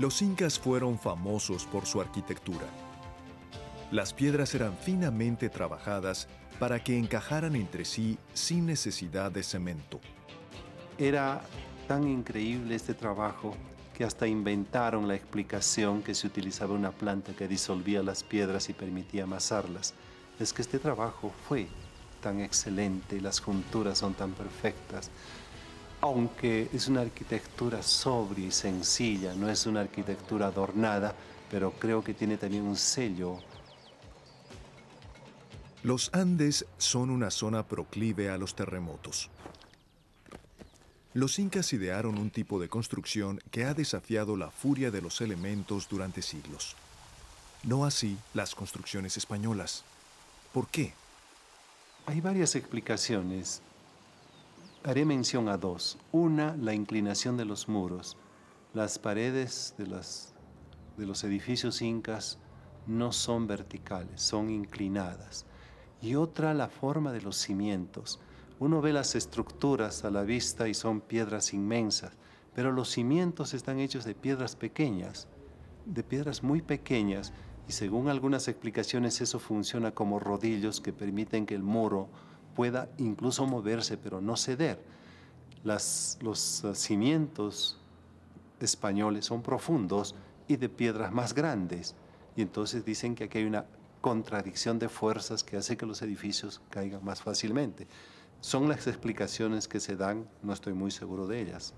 Los incas fueron famosos por su arquitectura. Las piedras eran finamente trabajadas para que encajaran entre sí sin necesidad de cemento. Era tan increíble este trabajo que hasta inventaron la explicación que se utilizaba una planta que disolvía las piedras y permitía amasarlas. Es que este trabajo fue tan excelente las junturas son tan perfectas. Aunque es una arquitectura sobria y sencilla, no es una arquitectura adornada, pero creo que tiene también un sello. Los Andes son una zona proclive a los terremotos. Los incas idearon un tipo de construcción que ha desafiado la furia de los elementos durante siglos. No así las construcciones españolas. ¿Por qué? Hay varias explicaciones. Haré mención a dos. Una, la inclinación de los muros. Las paredes de, de los edificios incas no son verticales, son inclinadas. Y otra, la forma de los cimientos. Uno ve las estructuras a la vista y son piedras inmensas, pero los cimientos están hechos de piedras pequeñas, de piedras muy pequeñas y según algunas explicaciones eso funciona como rodillos que permiten que el muro pueda incluso moverse pero no ceder. los uh, cimientos españoles son profundos y de piedras más grandes y entonces dicen que aquí hay una contradicción de fuerzas que hace que los edificios caigan más fácilmente. Son las explicaciones que se dan, no estoy muy seguro de ellas.